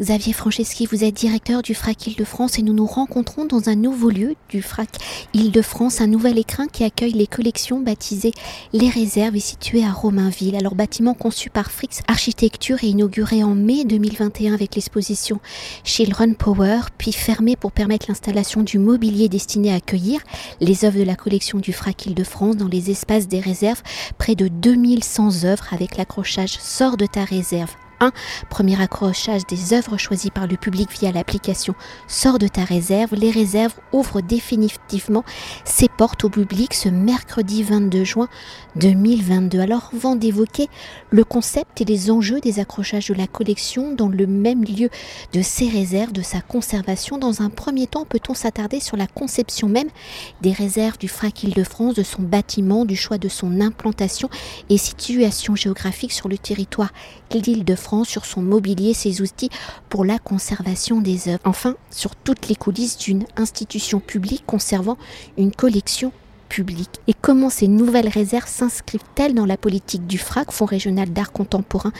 Xavier Franceschi, vous êtes directeur du FRAC Île-de-France et nous nous rencontrons dans un nouveau lieu du FRAC Île-de-France, un nouvel écrin qui accueille les collections baptisées Les Réserves et situé à Romainville. Alors bâtiment conçu par Frix Architecture et inauguré en mai 2021 avec l'exposition Children Power, puis fermé pour permettre l'installation du mobilier destiné à accueillir les œuvres de la collection du FRAC Île-de-France dans les espaces des réserves, près de 2100 œuvres avec l'accrochage Sort de ta réserve réserve 1. Premier accrochage des œuvres choisies par le public via l'application Sors de ta réserve. Les réserves ouvrent définitivement ses portes au public ce mercredi 22 juin 2022. Alors, avant d'évoquer le concept et les enjeux des accrochages de la collection dans le même lieu de ces réserves, de sa conservation, dans un premier temps, peut-on s'attarder sur la conception même des réserves du FRAC Île-de-France, de son bâtiment, du choix de son implantation et situation géographique sur le territoire sur son mobilier, ses outils pour la conservation des œuvres. Enfin, sur toutes les coulisses d'une institution publique conservant une collection et comment ces nouvelles réserves s'inscrivent-elles dans la politique du FRAC, Fonds régional d'art contemporain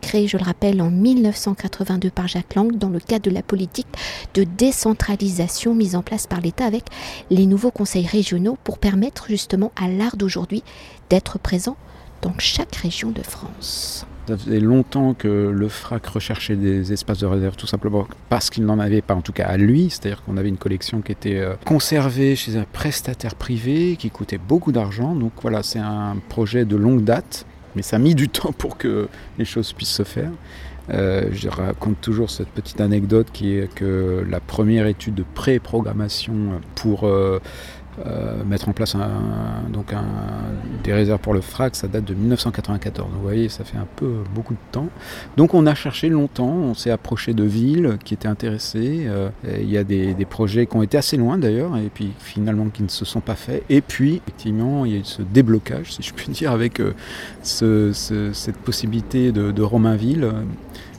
créé, je le rappelle, en 1982 par Jacques Lang dans le cadre de la politique de décentralisation mise en place par l'État avec les nouveaux conseils régionaux pour permettre justement à l'art d'aujourd'hui d'être présent dans chaque région de France. Ça faisait longtemps que le FRAC recherchait des espaces de réserve, tout simplement parce qu'il n'en avait pas, en tout cas à lui. C'est-à-dire qu'on avait une collection qui était euh, conservée chez un prestataire privé, qui coûtait beaucoup d'argent. Donc voilà, c'est un projet de longue date, mais ça a mis du temps pour que les choses puissent se faire. Euh, je raconte toujours cette petite anecdote qui est que la première étude de pré-programmation pour euh, euh, mettre en place donc des réserves pour le FRAC, ça date de 1994. vous voyez, ça fait un peu beaucoup de temps. Donc on a cherché longtemps, on s'est approché de villes qui étaient intéressées. Euh, il y a des, projets qui ont été assez loin d'ailleurs, et puis finalement qui ne se sont pas faits. Et puis, effectivement, il y a eu ce déblocage, si je puis dire, avec euh, cette possibilité de Romainville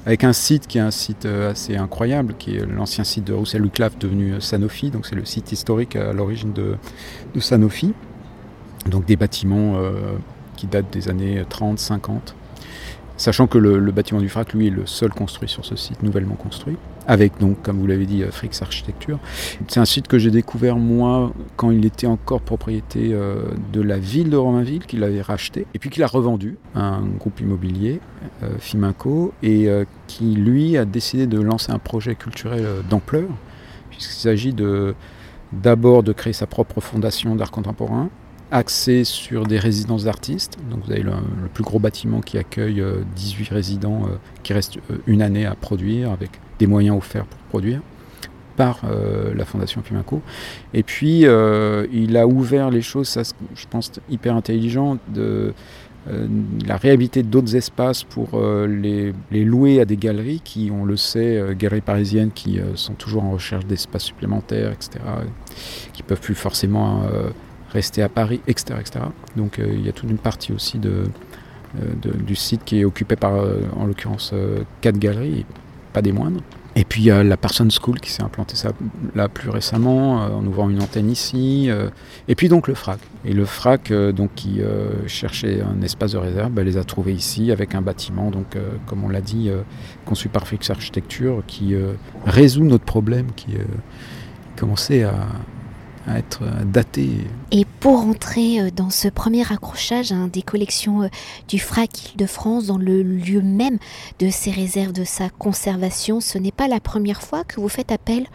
avec un site qui est un site euh, assez incroyable, qui est l'ancien site de Roussel Luclave devenu euh, Sanofi, donc c'est le site historique à l'origine de, Sanofi. Donc des bâtiments euh, qui datent des années 30, 50. Sachant que le, bâtiment du FRAC, lui, est le seul construit sur ce site, nouvellement construit, avec donc, comme vous l'avez dit, euh, Frix Architecture. C'est un site que j'ai découvert moi quand il était encore propriété euh, de la ville de Romainville, qu'il avait racheté, et puis qu'il a revendu à un groupe immobilier, euh, Fiminco, et qui, lui, a décidé de lancer un projet culturel d'ampleur, puisqu'il s'agit de d'abord de créer sa propre fondation d'art contemporain, axé sur des résidences d'artistes. Donc vous avez le, plus gros bâtiment qui accueille 18 euh, résidents euh, qui restent euh, une année à produire avec des moyens offerts pour produire par la Fondation Fimaco. Et puis il a ouvert les choses, ça, je pense hyper intelligent, de la réhabilité d'autres espaces pour les, les, louer à des galeries qui, on le sait, galeries parisiennes qui sont toujours en recherche d'espaces supplémentaires, etc., qui peuvent plus forcément rester à Paris, etc. etc. Donc euh, il y a toute une partie aussi de, euh, du site qui est occupé par, euh, en l'occurrence, quatre galeries, pas des moindres. Et puis il y a la Person School qui s'est implantée là plus récemment en ouvrant une antenne ici. et puis donc le FRAC. Et le FRAC donc qui cherchait un espace de réserve, bah, les a trouvés ici avec un bâtiment donc comme on l'a dit conçu par Fix Architecture qui résout notre problème qui commençait à, être euh, daté. Et pour entrer euh, dans ce premier accrochage hein, des collections euh, du FRAC de France, dans le lieu même de ces réserves, de sa conservation, ce n'est pas la première fois que vous faites appel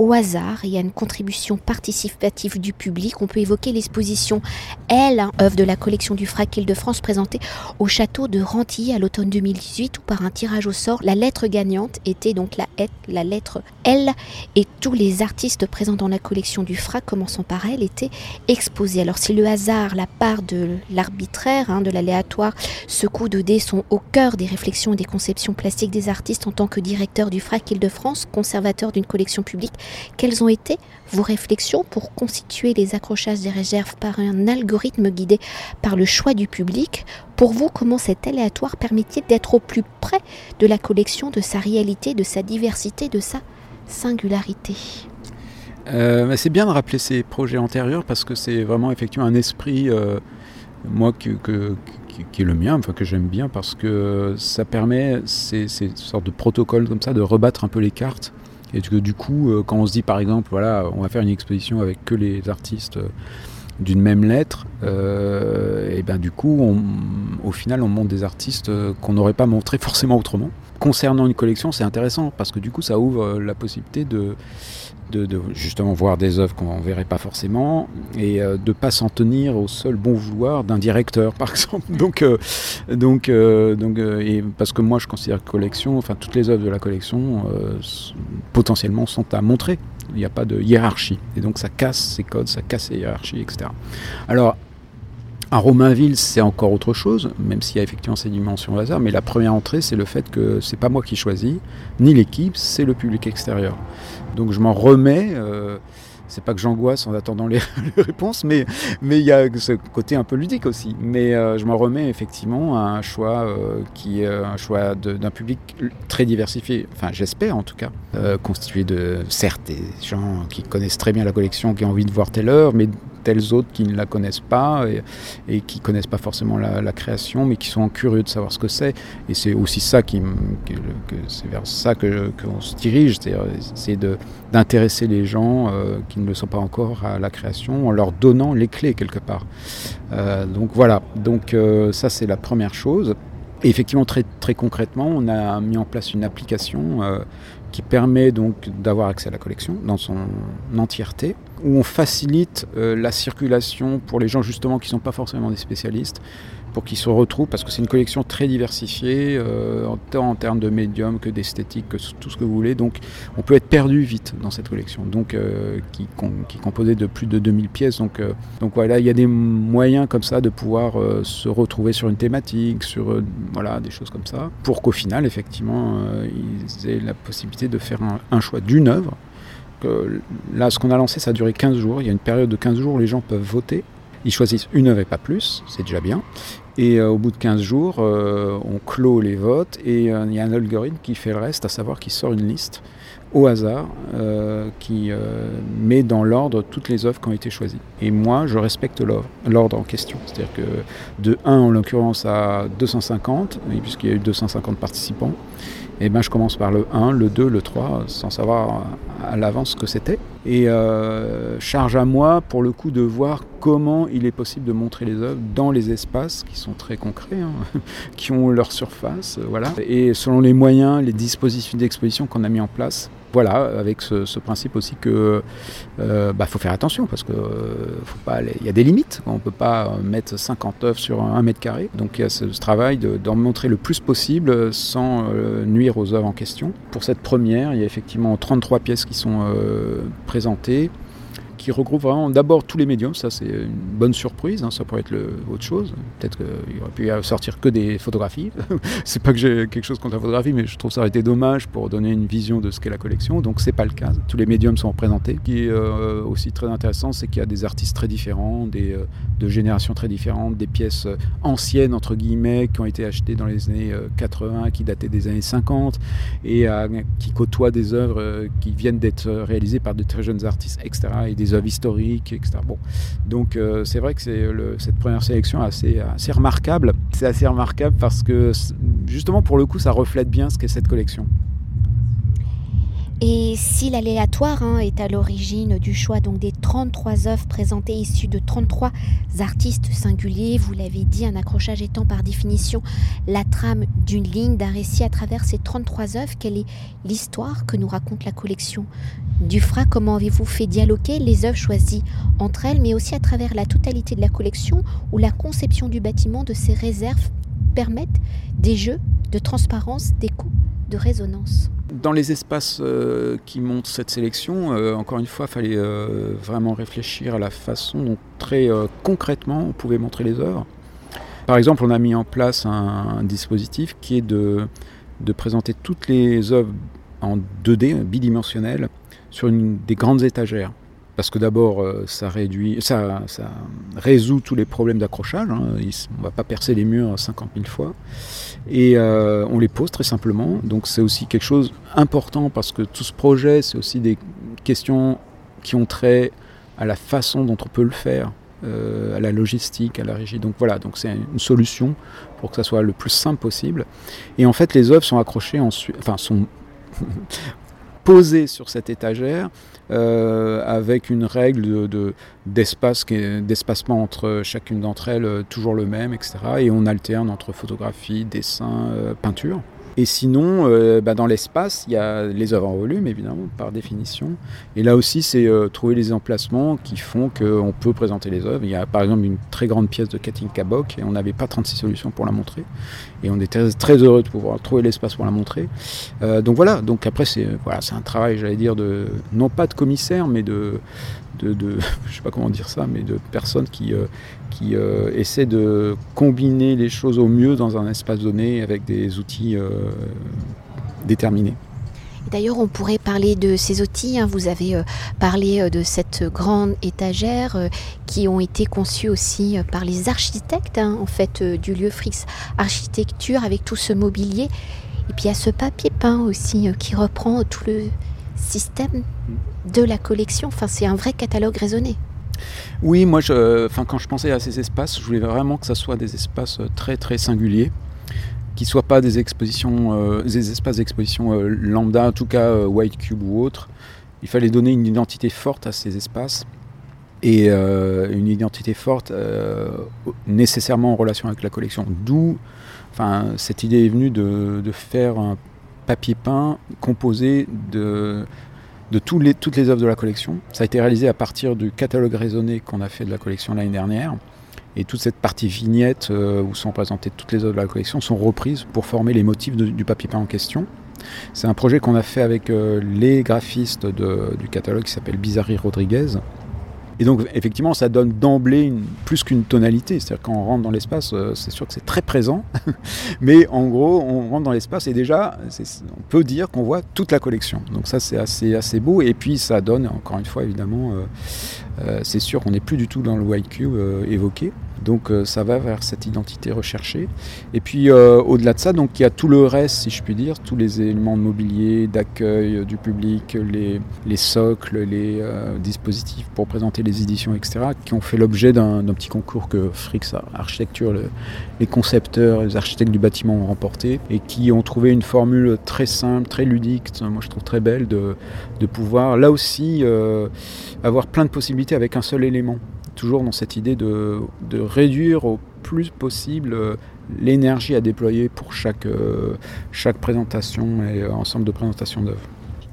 au hasard il y a une contribution participative du public. On peut évoquer l'exposition Elle, hein, œuvre de la collection du FRAC Île-de-France présentée au château de Rantilly à l'automne 2018 où par un tirage au sort, la lettre gagnante était donc la, lettre L et tous les artistes présents dans la collection du FRAC, commençant par elle, étaient exposés. Alors si le hasard, la part de l'arbitraire, hein, de l'aléatoire, ce coup de dés sont au cœur des réflexions et des conceptions plastiques des artistes en tant que directeur du FRAC Île-de-France, conservateur d'une collection publique, quelles ont été vos réflexions pour constituer les accrochages des réserves par un algorithme guidé par le choix du public Pour vous, comment cet aléatoire permettait d'être au plus près de la collection, de sa réalité, de sa diversité, de sa singularité euh, C'est bien de rappeler ces projets antérieurs parce que c'est vraiment effectivement un esprit, euh, moi, qui, est le mien, enfin que j'aime bien parce que ça permet ces sortes de protocoles comme ça de rebattre un peu les cartes. Et que du coup, quand on se dit par exemple, voilà, on va faire une exposition avec que les artistes d'une même lettre, et ben du coup, on, au final, on montre des artistes qu'on n'aurait pas montré forcément autrement. Concernant une collection, c'est intéressant parce que du coup, ça ouvre la possibilité de de, justement voir des œuvres qu'on ne verrait pas forcément et euh, de ne pas s'en tenir au seul bon vouloir d'un directeur par exemple. Donc, euh, donc, euh, donc parce que moi je considère que collection, enfin toutes les œuvres de la collection potentiellement sont à montrer. Il n'y a pas de hiérarchie et donc ça casse ces codes, ça casse ces hiérarchies, etc. Alors à Romainville, c'est encore autre chose, même s'il y a effectivement ces dimensions hasard, mais la première entrée, c'est le fait que c'est pas moi qui choisis, ni l'équipe, c'est le public extérieur. Donc je m'en remets. Euh, c'est pas que j'angoisse en attendant les, réponses, mais mais il y a ce côté un peu ludique aussi. Mais euh, je m'en remets effectivement à un choix euh, qui est un choix d'un public très diversifié. Enfin, j'espère en tout cas, constitué de certes des gens qui connaissent très bien la collection, qui ont envie de voir heure, mais tels autres qui ne la connaissent pas et, qui connaissent pas forcément la, création, mais qui sont curieux de savoir ce que c'est. Et c'est aussi ça qui, c'est vers ça que qu'on se dirige, c'est d'intéresser les gens euh, qui ne le sont pas encore à la création en leur donnant les clés quelque part. Euh, donc voilà, donc euh, ça c'est la première chose. Et effectivement, très, très concrètement, on a mis en place une application qui permet donc d'avoir accès à la collection dans son entièreté, où on facilite euh, la circulation pour les gens justement qui ne sont pas forcément des spécialistes, pour qu'ils se retrouvent, parce que c'est une collection très diversifiée, euh, tant en termes de médium que d'esthétique, que tout ce que vous voulez. Donc on peut être perdu vite dans cette collection, donc, euh, qui, est composée de plus de 2000 pièces. Donc, euh, donc voilà, il y a des moyens comme ça de pouvoir se retrouver sur une thématique, sur voilà, des choses comme ça, pour qu'au final, effectivement, ils aient la possibilité de faire un, un choix d'une œuvre. là, ce qu'on a lancé, ça a duré 15 jours. Il y a une période de 15 jours où les gens peuvent voter ils choisissent une œuvre et pas plus, c'est déjà bien. Et euh, au bout de 15 jours, euh, on clôt les votes et euh, il y a un algorithme qui fait le reste, à savoir qui sort une liste au hasard qui met dans l'ordre toutes les œuvres qui ont été choisies. Et moi, je respecte l'ordre en question. C'est-à-dire que de 1 en l'occurrence à 250, puisqu'il y a eu 250 participants, et eh ben, je commence par le 1, le 2, le 3, sans savoir à l'avance ce que c'était. Et euh, charge à moi, pour le coup, de voir comment il est possible de montrer les œuvres dans les espaces qui sont très concrets, hein, qui ont leur surface, voilà. Et selon les moyens, les dispositifs d'exposition qu'on a mis en place, voilà, avec ce, principe aussi que euh, bah, faut faire attention parce que euh, il y a des limites. On ne peut pas mettre 50 œuvres sur un, mètre carré. Donc il y a ce, travail d'en montrer le plus possible sans euh, nuire aux œuvres en question. Pour cette première, il y a effectivement 33 pièces qui sont présentées qui regroupe vraiment d'abord tous les médiums. Ça, c'est une bonne surprise. Hein, ça pourrait être autre chose. Peut-être qu'il aurait pu sortir que des photographies. c'est pas que j'ai quelque chose contre la photographie, mais je trouve ça aurait été dommage pour donner une vision de ce qu'est la collection. Donc, c'est pas le cas. Tous les médiums sont représentés. Ce qui est euh, aussi très intéressant, c'est qu'il y a des artistes très différents, des, euh, de générations très différentes, des pièces euh, anciennes, entre guillemets, qui ont été achetées dans les années 80, qui dataient des années 50, et qui côtoient des œuvres qui viennent d'être réalisées par de très jeunes artistes, etc. Et des historiques, etc. Bon. Donc euh, c'est vrai que c'est cette première sélection assez, assez remarquable. C'est assez remarquable parce que justement pour le coup ça reflète bien ce qu'est cette collection. Et si l'aléatoire hein, est à l'origine du choix donc des 33 œuvres présentées issues de 33 artistes singuliers, vous l'avez dit, un accrochage étant par définition la trame d'une ligne, d'un récit à travers ces 33 œuvres, quelle est l'histoire que nous raconte la collection du FRA? Comment avez-vous fait dialoguer les œuvres choisies entre elles, mais aussi à travers la totalité de la collection, où la conception du bâtiment de ces réserves permettent des jeux de transparence, d'écho, de résonance dans les espaces euh, qui montrent cette sélection, euh, encore une fois, il fallait euh, vraiment réfléchir à la façon dont très concrètement on pouvait montrer les œuvres. Par exemple, on a mis en place un, dispositif qui est de, de, présenter toutes les œuvres en 2D, bidimensionnelles, sur une, des grandes étagères parce que d'abord ça réduit, ça, ça, résout tous les problèmes d'accrochage. Hein. On ne va pas percer les murs 50 000 fois et euh, on les pose très simplement. Donc c'est aussi quelque chose important parce que tout ce projet, c'est aussi des questions qui ont trait à la façon dont on peut le faire. à la logistique, à la régie. Donc voilà, donc c'est une solution pour que ça soit le plus simple possible. Et en fait, les œuvres sont accrochées ensuite, enfin sont posées sur cette étagère euh, avec une règle de, d'espace, d'espacement entre chacune d'entre elles toujours le même, etc. Et on alterne entre photographie, dessin, peinture. Et sinon, euh, bah, dans l'espace, il y a les œuvres en volume, évidemment, par définition. Et là aussi, c'est euh, trouver les emplacements qui font qu'on peut présenter les œuvres. Il y a par exemple une très grande pièce de Katinka Bock, et on n'avait pas 36 solutions pour la montrer. Et on était très heureux de pouvoir trouver l'espace pour la montrer. Euh, donc voilà, donc après, c'est voilà, un travail, j'allais dire, de, non pas de commissaire, mais de, de, de je sais pas comment dire ça, mais de personnes qui, qui euh, essaie de combiner les choses au mieux dans un espace donné avec des outils euh, déterminés. D'ailleurs, on pourrait parler de ces outils. Hein. Vous avez euh, parlé de cette grande étagère qui ont été conçues aussi par les architectes hein, en fait du lieu Frix Architecture avec tout ce mobilier. Et puis il y a ce papier peint aussi qui reprend tout le système de la collection. Enfin, c'est un vrai catalogue raisonné. Oui, moi, je, quand je pensais à ces espaces, je voulais vraiment que ce soit des espaces euh, très très singuliers, qui soient pas des expositions, euh, des espaces d'exposition euh, lambda, en tout cas White Cube ou autre. Il fallait donner une identité forte à ces espaces et une identité forte nécessairement en relation avec la collection. D'où, enfin, cette idée est venue de, de faire un papier peint composé de de les, toutes les œuvres de la collection. Ça a été réalisé à partir du catalogue raisonné qu'on a fait de la collection l'année dernière. Et toute cette partie vignette euh, où sont présentées toutes les œuvres de la collection sont reprises pour former les motifs du papier peint en question. C'est un projet qu'on a fait avec euh, les graphistes du catalogue qui s'appelle Bizarri Rodriguez, et donc, effectivement, ça donne d'emblée plus qu'une tonalité. C'est-à-dire, quand on rentre dans l'espace, euh, c'est sûr que c'est très présent. Mais en gros, on rentre dans l'espace et déjà, on peut dire qu'on voit toute la collection. Donc, ça, c'est assez, beau. Et puis, ça donne, encore une fois, évidemment, euh, euh, c'est sûr qu'on n'est plus du tout dans le white évoqué. Donc euh, ça va vers cette identité recherchée. Et puis euh, au-delà de ça, donc il y a tout le reste, si je puis dire, tous les éléments de mobilier, d'accueil euh, du public, les, socles, les dispositifs pour présenter les éditions, etc., qui ont fait l'objet d'un petit concours que Frix Architecture, les concepteurs, les architectes du bâtiment ont remporté et qui ont trouvé une formule très simple, très ludique, moi je trouve très belle, de pouvoir là aussi avoir plein de possibilités avec un seul élément toujours dans cette idée de, réduire au plus possible euh, l'énergie à déployer pour chaque, euh, chaque présentation et ensemble de présentations d'œuvres.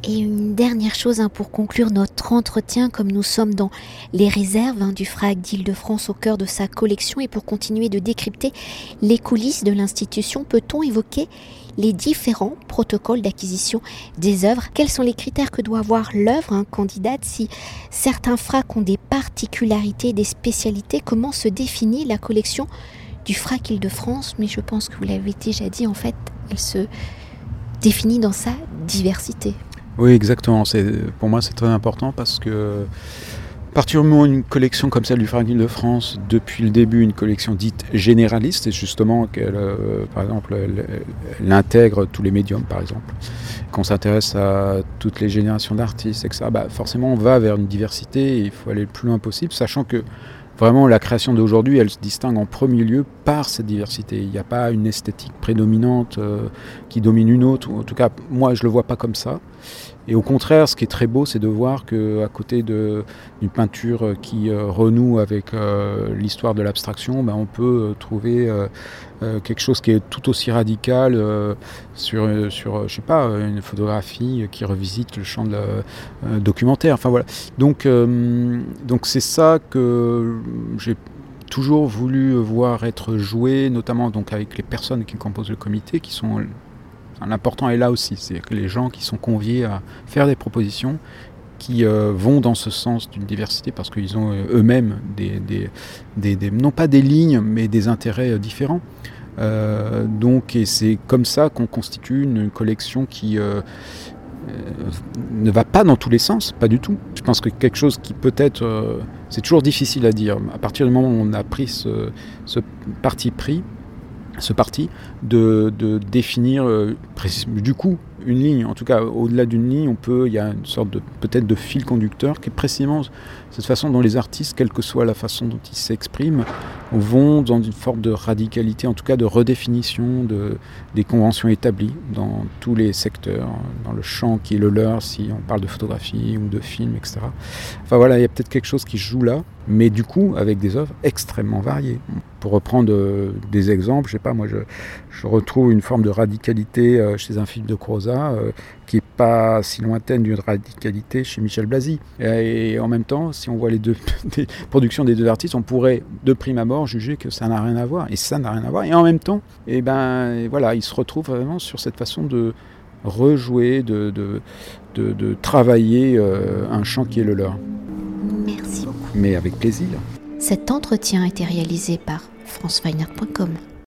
Et une dernière chose hein, pour conclure notre entretien, comme nous sommes dans les réserves hein, du FRAC d'Île-de-France au cœur de sa collection et pour continuer de décrypter les coulisses de l'institution, peut-on évoquer les différents protocoles d'acquisition des œuvres? Quels sont les critères que doit avoir l'œuvre candidate Si certains FRAC ont des particularités, des spécialités, comment se définit la collection du FRAC Île-de-France? Mais je pense que vous l'avez déjà dit, en fait, elle se définit dans sa diversité. Oui, exactement. Pour moi, c'est très important parce que particulièrement une collection comme celle du Fragile de France, depuis le début une collection dite généraliste, et justement qu'elle, euh, par exemple, elle, intègre tous les médiums, par exemple, qu'on s'intéresse à toutes les générations d'artistes, etc. Bah, forcément, on va vers une diversité, et il faut aller le plus loin possible, sachant que vraiment la création d'aujourd'hui, elle se distingue en premier lieu par cette diversité. Il n'y a pas une esthétique prédominante euh, qui domine une autre, en tout cas, moi, je ne le vois pas comme ça. Et au contraire, ce qui est très beau, c'est de voir qu'à côté d'une peinture qui euh, renoue avec euh, l'histoire de l'abstraction, ben, on peut euh, trouver quelque chose qui est tout aussi radical sur, sur, je sais pas, une photographie qui revisite le champ de la, documentaire. Enfin voilà. Donc, donc c'est ça que j'ai toujours voulu voir être joué, notamment donc avec les personnes qui composent le comité, qui sont L'important est là aussi, c'est que les gens qui sont conviés à faire des propositions qui euh, vont dans ce sens d'une diversité parce qu'ils ont euh, eux-mêmes non pas des lignes, mais des intérêts euh, différents. donc, c'est comme ça qu'on constitue une collection qui ne va pas dans tous les sens, pas du tout. Je pense que quelque chose qui peut-être, c'est toujours difficile à dire. À partir du moment où on a pris ce parti pris, ce parti de, définir euh, du coup une ligne. En tout cas, au-delà d'une ligne, on peut, il y a une sorte de peut-être de fil conducteur qui est précisément cette façon dont les artistes, quelle que soit la façon dont ils s'expriment, vont dans une forme de radicalité, en tout cas de redéfinition de, des conventions établies dans tous les secteurs, dans le champ qui est le leur, si on parle de photographie ou de film, etc. Enfin voilà, il y a peut-être quelque chose qui joue là, mais du coup avec des œuvres extrêmement variées. Pour reprendre euh, des exemples, je sais pas, moi je, retrouve une forme de radicalité euh, chez un film de Croza euh, qui n'est pas si lointaine d'une radicalité chez Michel Blasi. Et, en même temps, si on voit les deux productions des deux artistes, on pourrait de prime abord juger que ça n'a rien à voir. Et ça n'a rien à voir. Et en même temps, et eh ben, voilà, ils se retrouvent vraiment sur cette façon de rejouer, de, de, de, travailler un chant qui est le leur. Merci beaucoup. Mais avec plaisir. Cet entretien a été réalisé par franceweiner.com.